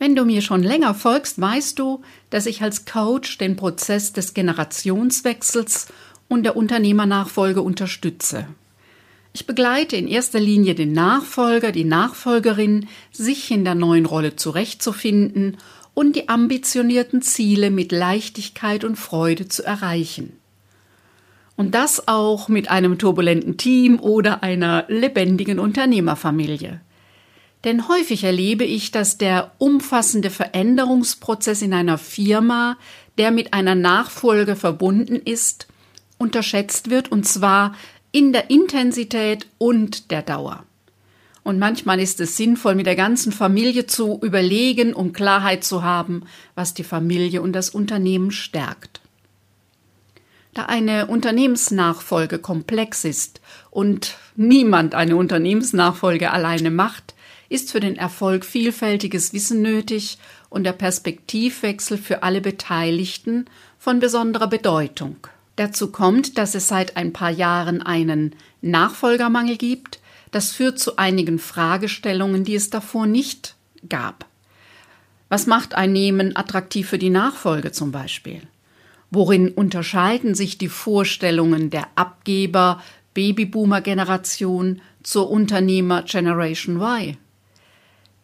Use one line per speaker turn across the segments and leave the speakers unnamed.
Wenn du mir schon länger folgst, weißt du, dass ich als Coach den Prozess des Generationswechsels und der Unternehmernachfolge unterstütze. Ich begleite in erster Linie den Nachfolger, die Nachfolgerin, sich in der neuen Rolle zurechtzufinden und die ambitionierten Ziele mit Leichtigkeit und Freude zu erreichen. Und das auch mit einem turbulenten Team oder einer lebendigen Unternehmerfamilie. Denn häufig erlebe ich, dass der umfassende Veränderungsprozess in einer Firma, der mit einer Nachfolge verbunden ist, unterschätzt wird, und zwar in der Intensität und der Dauer. Und manchmal ist es sinnvoll, mit der ganzen Familie zu überlegen, um Klarheit zu haben, was die Familie und das Unternehmen stärkt. Da eine Unternehmensnachfolge komplex ist und niemand eine Unternehmensnachfolge alleine macht, ist für den Erfolg vielfältiges Wissen nötig und der Perspektivwechsel für alle Beteiligten von besonderer Bedeutung. Dazu kommt, dass es seit ein paar Jahren einen Nachfolgermangel gibt. Das führt zu einigen Fragestellungen, die es davor nicht gab. Was macht ein Nehmen attraktiv für die Nachfolge zum Beispiel? Worin unterscheiden sich die Vorstellungen der Abgeber Babyboomer-Generation zur Unternehmer Generation Y?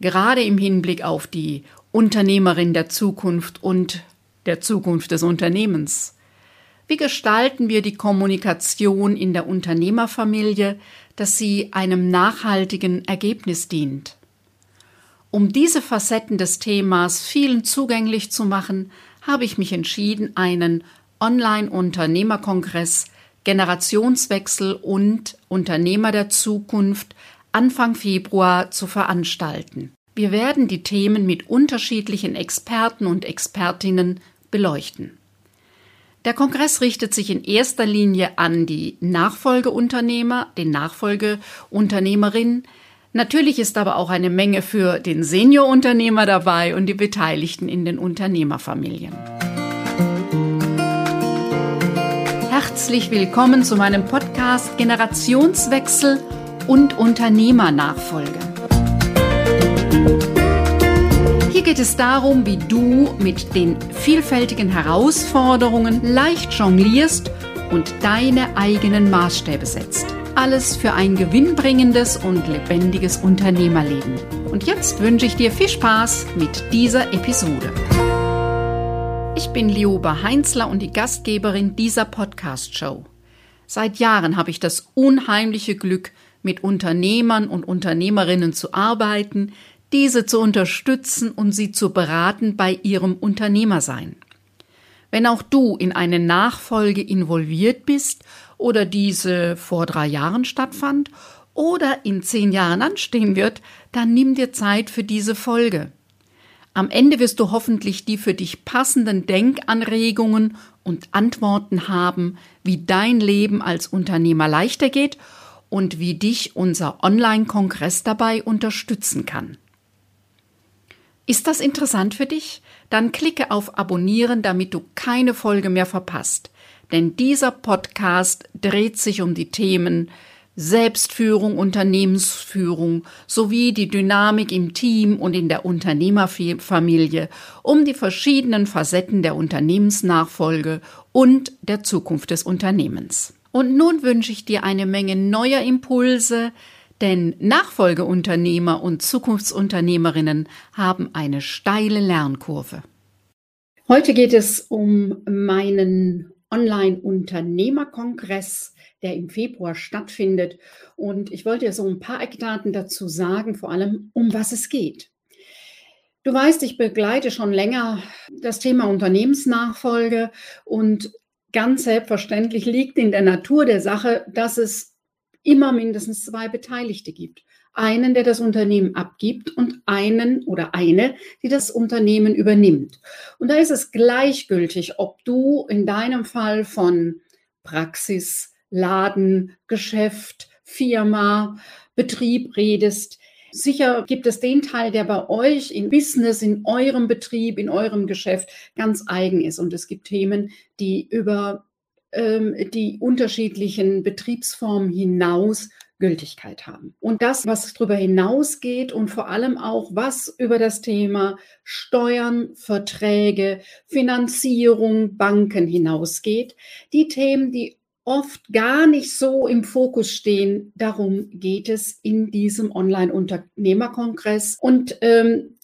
Gerade im Hinblick auf die Unternehmerin der Zukunft und der Zukunft des Unternehmens. Wie gestalten wir die Kommunikation in der Unternehmerfamilie, dass sie einem nachhaltigen Ergebnis dient? Um diese Facetten des Themas vielen zugänglich zu machen, habe ich mich entschieden, einen Online-Unternehmerkongress Generationswechsel und Unternehmer der Zukunft Anfang Februar zu veranstalten. Wir werden die Themen mit unterschiedlichen Experten und Expertinnen beleuchten. Der Kongress richtet sich in erster Linie an die Nachfolgeunternehmer, den Nachfolgeunternehmerinnen. Natürlich ist aber auch eine Menge für den Seniorunternehmer dabei und die Beteiligten in den Unternehmerfamilien. Herzlich willkommen zu meinem Podcast Generationswechsel und Unternehmernachfolge. Hier geht es darum, wie du mit den vielfältigen Herausforderungen leicht jonglierst und deine eigenen Maßstäbe setzt. Alles für ein gewinnbringendes und lebendiges Unternehmerleben. Und jetzt wünsche ich dir viel Spaß mit dieser Episode. Ich bin Lioba Heinzler und die Gastgeberin dieser Podcast-Show. Seit Jahren habe ich das unheimliche Glück, mit Unternehmern und Unternehmerinnen zu arbeiten, diese zu unterstützen und sie zu beraten bei ihrem Unternehmersein. Wenn auch du in eine Nachfolge involviert bist oder diese vor drei Jahren stattfand oder in zehn Jahren anstehen wird, dann nimm dir Zeit für diese Folge. Am Ende wirst du hoffentlich die für dich passenden Denkanregungen und Antworten haben, wie dein Leben als Unternehmer leichter geht und wie dich unser Online-Kongress dabei unterstützen kann. Ist das interessant für dich? Dann klicke auf Abonnieren, damit du keine Folge mehr verpasst. Denn dieser Podcast dreht sich um die Themen Selbstführung, Unternehmensführung sowie die Dynamik im Team und in der Unternehmerfamilie, um die verschiedenen Facetten der Unternehmensnachfolge und der Zukunft des Unternehmens. Und nun wünsche ich dir eine Menge neuer Impulse, denn Nachfolgeunternehmer und Zukunftsunternehmerinnen haben eine steile Lernkurve. Heute geht es um meinen Online-Unternehmerkongress, der im Februar stattfindet. Und ich wollte dir so ein paar Eckdaten dazu sagen, vor allem um was es geht. Du weißt, ich begleite schon länger das Thema Unternehmensnachfolge und ganz selbstverständlich liegt in der Natur der Sache, dass es immer mindestens zwei Beteiligte gibt. Einen, der das Unternehmen abgibt und einen oder eine, die das Unternehmen übernimmt. Und da ist es gleichgültig, ob du in deinem Fall von Praxis, Laden, Geschäft, Firma, Betrieb redest. Sicher gibt es den Teil, der bei euch in Business, in eurem Betrieb, in eurem Geschäft ganz eigen ist. Und es gibt Themen, die über ähm, die unterschiedlichen Betriebsformen hinaus Gültigkeit haben. Und das, was darüber hinausgeht und vor allem auch, was über das Thema Steuern, Verträge, Finanzierung, Banken hinausgeht, die Themen, die oft gar nicht so im Fokus stehen. Darum geht es in diesem Online-Unternehmerkongress. Und ähm,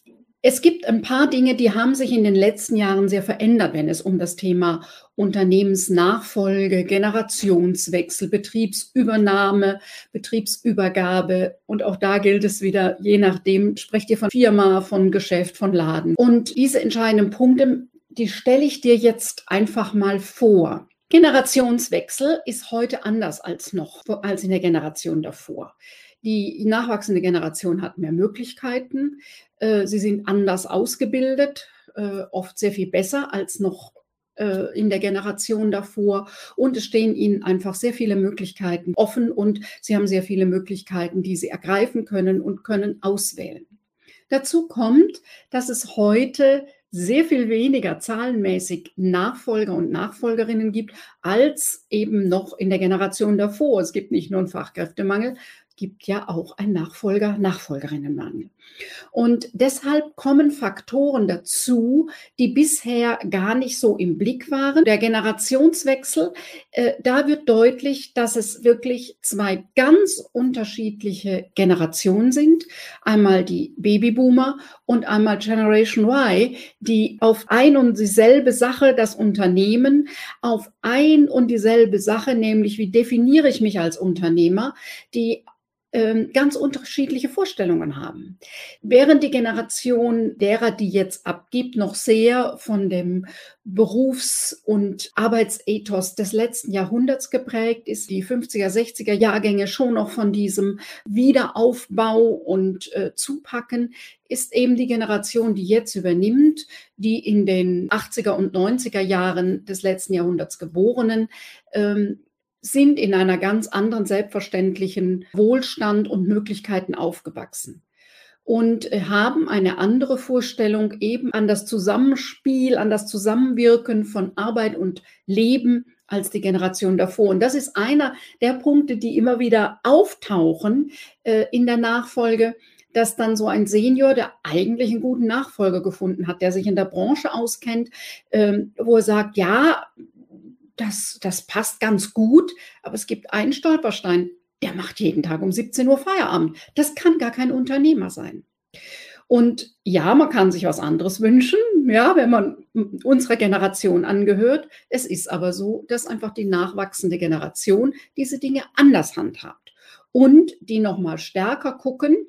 es gibt ein paar Dinge, die haben sich in den letzten Jahren sehr verändert, wenn es um das Thema Unternehmensnachfolge, Generationswechsel, Betriebsübernahme, Betriebsübergabe und auch da gilt es wieder, je nachdem, sprecht ihr von Firma, von Geschäft, von Laden. Und diese entscheidenden Punkte, die stelle ich dir jetzt einfach mal vor. Generationswechsel ist heute anders als noch, als in der Generation davor. Die nachwachsende Generation hat mehr Möglichkeiten. Äh, sie sind anders ausgebildet, äh, oft sehr viel besser als noch äh, in der Generation davor. Und es stehen ihnen einfach sehr viele Möglichkeiten offen und sie haben sehr viele Möglichkeiten, die sie ergreifen können und können auswählen. Dazu kommt, dass es heute sehr viel weniger zahlenmäßig Nachfolger und Nachfolgerinnen gibt, als eben noch in der Generation davor. Es gibt nicht nur einen Fachkräftemangel, gibt ja auch ein Nachfolger, Nachfolgerinnenmangel. Und deshalb kommen Faktoren dazu, die bisher gar nicht so im Blick waren. Der Generationswechsel, äh, da wird deutlich, dass es wirklich zwei ganz unterschiedliche Generationen sind. Einmal die Babyboomer und einmal Generation Y, die auf ein und dieselbe Sache, das Unternehmen, auf ein und dieselbe Sache, nämlich wie definiere ich mich als Unternehmer, die ganz unterschiedliche Vorstellungen haben. Während die Generation derer, die jetzt abgibt, noch sehr von dem Berufs- und Arbeitsethos des letzten Jahrhunderts geprägt ist, die 50er, 60er Jahrgänge schon noch von diesem Wiederaufbau und äh, Zupacken, ist eben die Generation, die jetzt übernimmt, die in den 80er und 90er Jahren des letzten Jahrhunderts geborenen, ähm, sind in einer ganz anderen selbstverständlichen Wohlstand und Möglichkeiten aufgewachsen und haben eine andere Vorstellung eben an das Zusammenspiel, an das Zusammenwirken von Arbeit und Leben als die Generation davor. Und das ist einer der Punkte, die immer wieder auftauchen äh, in der Nachfolge, dass dann so ein Senior, der eigentlich einen guten Nachfolger gefunden hat, der sich in der Branche auskennt, ähm, wo er sagt, ja, das, das passt ganz gut, aber es gibt einen Stolperstein, der macht jeden Tag um 17 Uhr Feierabend. Das kann gar kein Unternehmer sein. Und ja, man kann sich was anderes wünschen, ja, wenn man unserer Generation angehört. Es ist aber so, dass einfach die nachwachsende Generation diese Dinge anders handhabt und die nochmal stärker gucken,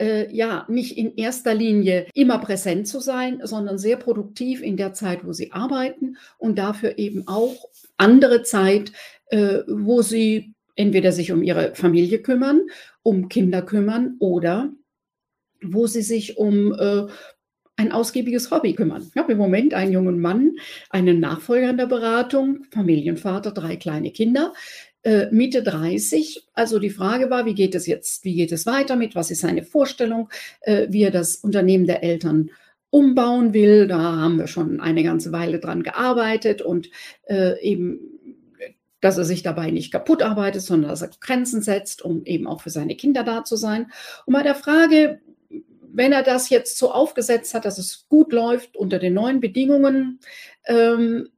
äh, ja, nicht in erster Linie immer präsent zu sein, sondern sehr produktiv in der Zeit, wo sie arbeiten und dafür eben auch andere Zeit, äh, wo sie entweder sich um ihre Familie kümmern, um Kinder kümmern oder wo sie sich um äh, ein ausgiebiges Hobby kümmern. Ich habe im Moment einen jungen Mann, einen Nachfolger in der Beratung, Familienvater, drei kleine Kinder, äh, Mitte 30. Also die Frage war, wie geht es jetzt, wie geht es weiter mit, was ist seine Vorstellung, äh, wie er das Unternehmen der Eltern umbauen will. Da haben wir schon eine ganze Weile dran gearbeitet und äh, eben dass er sich dabei nicht kaputt arbeitet, sondern dass er Grenzen setzt, um eben auch für seine Kinder da zu sein. Und bei der Frage, wenn er das jetzt so aufgesetzt hat, dass es gut läuft unter den neuen Bedingungen, ähm,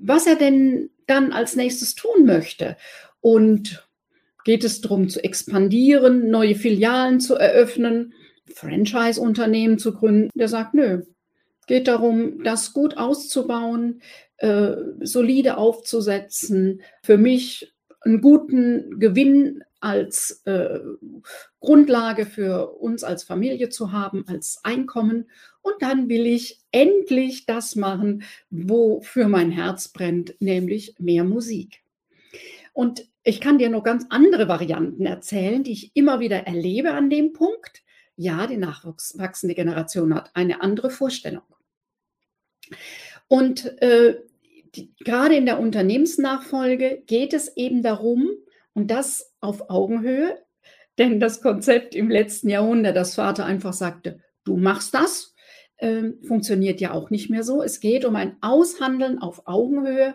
was er denn dann als nächstes tun möchte. Und geht es darum zu expandieren, neue Filialen zu eröffnen, Franchise-Unternehmen zu gründen? Der sagt, nö. Geht darum, das gut auszubauen, äh, solide aufzusetzen, für mich einen guten Gewinn als äh, Grundlage für uns als Familie zu haben, als Einkommen. Und dann will ich endlich das machen, wofür mein Herz brennt, nämlich mehr Musik. Und ich kann dir noch ganz andere Varianten erzählen, die ich immer wieder erlebe an dem Punkt. Ja, die nachwachsende Generation hat eine andere Vorstellung. Und äh, die, gerade in der Unternehmensnachfolge geht es eben darum, und das auf Augenhöhe, denn das Konzept im letzten Jahrhundert, das Vater einfach sagte, du machst das, äh, funktioniert ja auch nicht mehr so. Es geht um ein Aushandeln auf Augenhöhe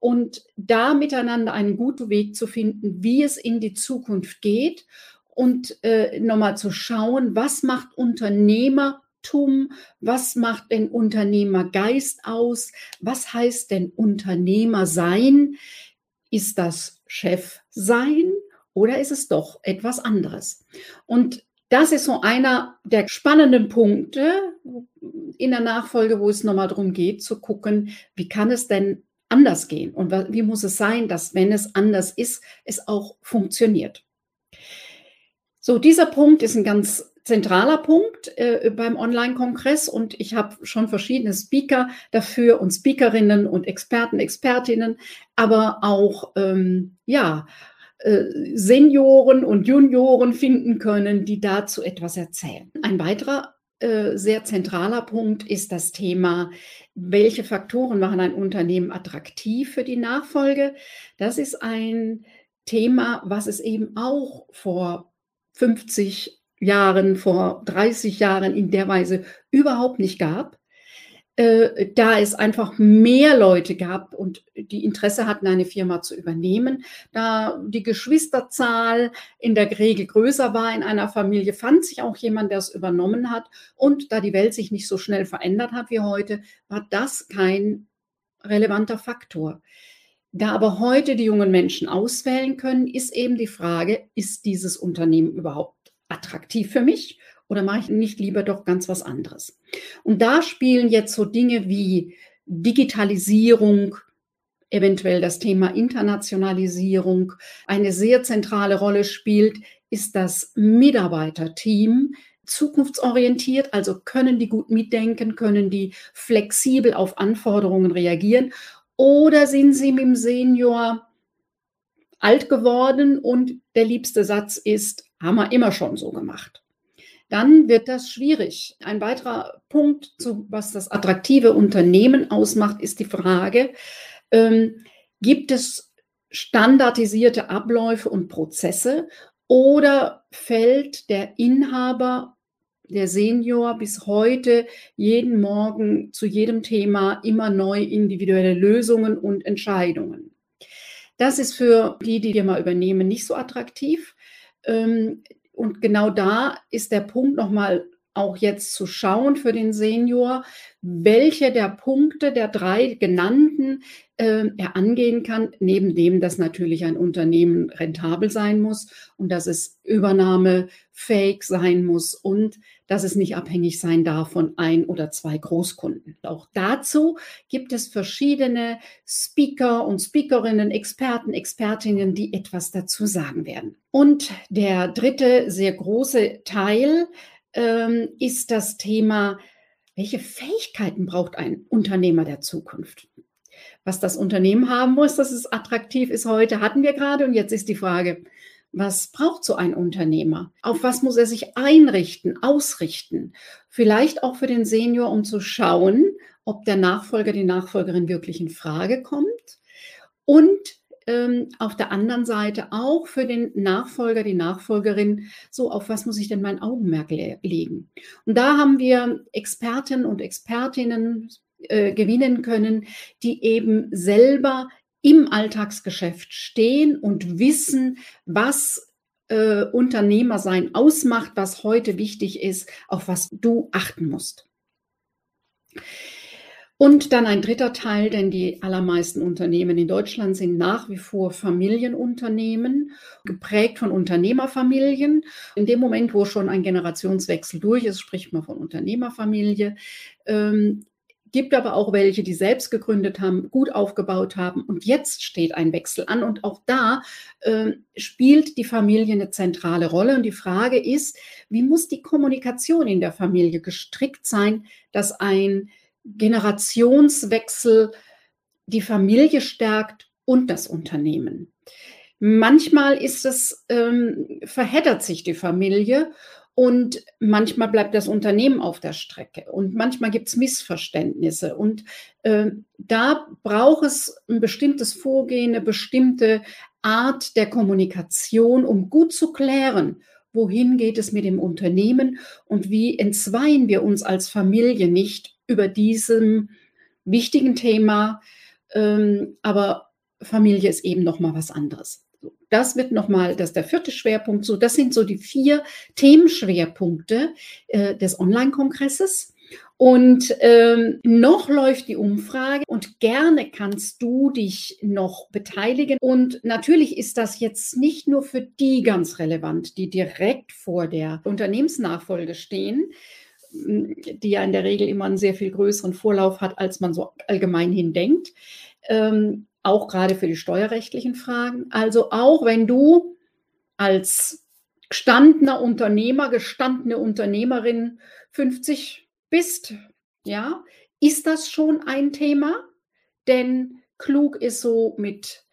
und da miteinander einen guten Weg zu finden, wie es in die Zukunft geht und äh, nochmal zu schauen, was macht Unternehmertum, was macht den Unternehmergeist aus, was heißt denn Unternehmer sein? Ist das Chef sein oder ist es doch etwas anderes? Und das ist so einer der spannenden Punkte in der Nachfolge, wo es nochmal darum geht, zu gucken, wie kann es denn anders gehen und wie muss es sein, dass wenn es anders ist, es auch funktioniert. So, dieser Punkt ist ein ganz zentraler Punkt äh, beim Online-Kongress und ich habe schon verschiedene Speaker dafür und Speakerinnen und Experten, Expertinnen, aber auch ähm, ja äh, Senioren und Junioren finden können, die dazu etwas erzählen. Ein weiterer äh, sehr zentraler Punkt ist das Thema, welche Faktoren machen ein Unternehmen attraktiv für die Nachfolge. Das ist ein Thema, was es eben auch vor 50 Jahren, vor 30 Jahren in der Weise überhaupt nicht gab. Äh, da es einfach mehr Leute gab und die Interesse hatten, eine Firma zu übernehmen. Da die Geschwisterzahl in der Regel größer war in einer Familie, fand sich auch jemand, der es übernommen hat. Und da die Welt sich nicht so schnell verändert hat wie heute, war das kein relevanter Faktor. Da aber heute die jungen Menschen auswählen können, ist eben die Frage, ist dieses Unternehmen überhaupt attraktiv für mich oder mache ich nicht lieber doch ganz was anderes? Und da spielen jetzt so Dinge wie Digitalisierung, eventuell das Thema Internationalisierung eine sehr zentrale Rolle spielt, ist das Mitarbeiterteam zukunftsorientiert, also können die gut mitdenken, können die flexibel auf Anforderungen reagieren oder sind sie mit dem Senior alt geworden und der liebste Satz ist, haben wir immer schon so gemacht dann wird das schwierig. Ein weiterer Punkt, zu, was das attraktive Unternehmen ausmacht, ist die Frage, ähm, gibt es standardisierte Abläufe und Prozesse oder fällt der Inhaber, der Senior bis heute jeden Morgen zu jedem Thema immer neu individuelle Lösungen und Entscheidungen? Das ist für die, die Firma übernehmen, nicht so attraktiv. Ähm, und genau da ist der Punkt nochmal auch jetzt zu schauen für den Senior, welche der Punkte der drei genannten äh, er angehen kann, neben dem, dass natürlich ein Unternehmen rentabel sein muss und dass es übernahmefähig sein muss und dass es nicht abhängig sein darf von ein oder zwei Großkunden. Auch dazu gibt es verschiedene Speaker und Speakerinnen, Experten, Expertinnen, die etwas dazu sagen werden. Und der dritte sehr große Teil ähm, ist das Thema, welche Fähigkeiten braucht ein Unternehmer der Zukunft? Was das Unternehmen haben muss, dass es attraktiv ist heute, hatten wir gerade. Und jetzt ist die Frage, was braucht so ein Unternehmer? Auf was muss er sich einrichten, ausrichten? Vielleicht auch für den Senior, um zu schauen, ob der Nachfolger, die Nachfolgerin wirklich in Frage kommt. Und ähm, auf der anderen Seite auch für den Nachfolger, die Nachfolgerin, so auf was muss ich denn mein Augenmerk le legen? Und da haben wir Experten und Expertinnen äh, gewinnen können, die eben selber im Alltagsgeschäft stehen und wissen, was äh, Unternehmersein ausmacht, was heute wichtig ist, auf was du achten musst. Und dann ein dritter Teil, denn die allermeisten Unternehmen in Deutschland sind nach wie vor Familienunternehmen, geprägt von Unternehmerfamilien. In dem Moment, wo schon ein Generationswechsel durch ist, spricht man von Unternehmerfamilie. Ähm, gibt aber auch welche, die selbst gegründet haben, gut aufgebaut haben und jetzt steht ein Wechsel an und auch da äh, spielt die Familie eine zentrale Rolle und die Frage ist, wie muss die Kommunikation in der Familie gestrickt sein, dass ein Generationswechsel die Familie stärkt und das Unternehmen. Manchmal ist es, ähm, verheddert sich die Familie und manchmal bleibt das Unternehmen auf der Strecke und manchmal gibt es Missverständnisse. Und äh, da braucht es ein bestimmtes Vorgehen, eine bestimmte Art der Kommunikation, um gut zu klären, wohin geht es mit dem Unternehmen und wie entzweien wir uns als Familie nicht über diesem wichtigen Thema. Ähm, aber Familie ist eben noch mal was anderes. Das wird nochmal, das ist der vierte Schwerpunkt. So, das sind so die vier Themenschwerpunkte äh, des Online-Kongresses. Und ähm, noch läuft die Umfrage und gerne kannst du dich noch beteiligen. Und natürlich ist das jetzt nicht nur für die ganz relevant, die direkt vor der Unternehmensnachfolge stehen, die ja in der Regel immer einen sehr viel größeren Vorlauf hat, als man so allgemein hin denkt. Ähm, auch gerade für die steuerrechtlichen Fragen. Also auch wenn du als gestandener Unternehmer, gestandene Unternehmerin 50 bist, ja, ist das schon ein Thema? Denn klug ist so mit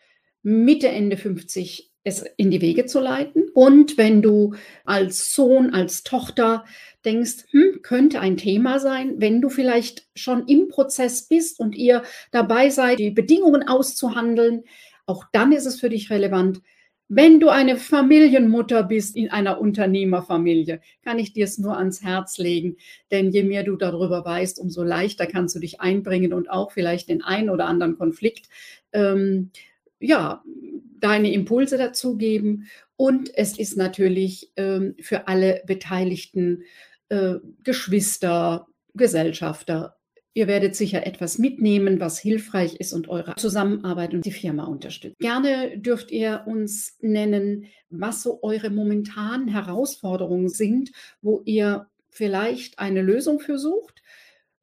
Mitte, Ende 50 es in die Wege zu leiten. Und wenn du als Sohn, als Tochter denkst, hm, könnte ein Thema sein, wenn du vielleicht schon im Prozess bist und ihr dabei seid, die Bedingungen auszuhandeln, auch dann ist es für dich relevant, wenn du eine Familienmutter bist in einer Unternehmerfamilie, kann ich dir es nur ans Herz legen. Denn je mehr du darüber weißt, umso leichter kannst du dich einbringen und auch vielleicht den einen oder anderen Konflikt, ähm, ja, deine Impulse dazugeben. Und es ist natürlich ähm, für alle Beteiligten, äh, Geschwister, Gesellschafter Ihr werdet sicher etwas mitnehmen, was hilfreich ist und eure Zusammenarbeit und die Firma unterstützt. Gerne dürft ihr uns nennen, was so eure momentanen Herausforderungen sind, wo ihr vielleicht eine Lösung für sucht.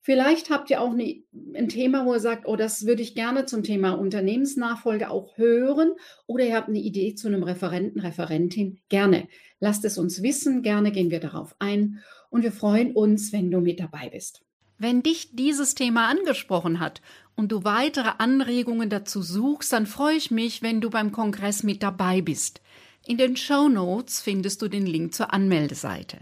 Vielleicht habt ihr auch ein Thema, wo ihr sagt, oh, das würde ich gerne zum Thema Unternehmensnachfolge auch hören. Oder ihr habt eine Idee zu einem Referenten, Referentin. Gerne. Lasst es uns wissen. Gerne gehen wir darauf ein. Und wir freuen uns, wenn du mit dabei bist. Wenn dich dieses Thema angesprochen hat und du weitere Anregungen dazu suchst, dann freue ich mich, wenn du beim Kongress mit dabei bist. In den Show Notes findest du den Link zur Anmeldeseite.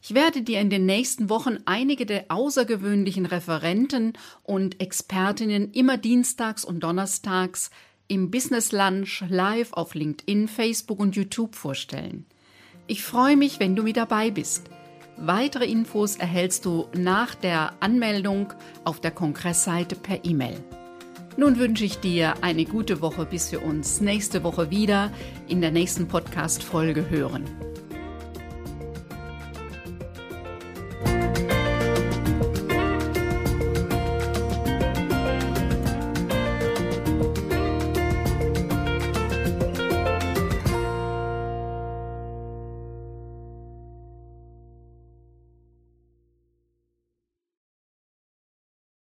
Ich werde dir in den nächsten Wochen einige der außergewöhnlichen Referenten und Expertinnen immer dienstags und donnerstags im Business Lunch live auf LinkedIn, Facebook und YouTube vorstellen. Ich freue mich, wenn du mit dabei bist. Weitere Infos erhältst du nach der Anmeldung auf der Kongressseite per E-Mail. Nun wünsche ich dir eine gute Woche, bis wir uns nächste Woche wieder in der nächsten Podcast-Folge hören.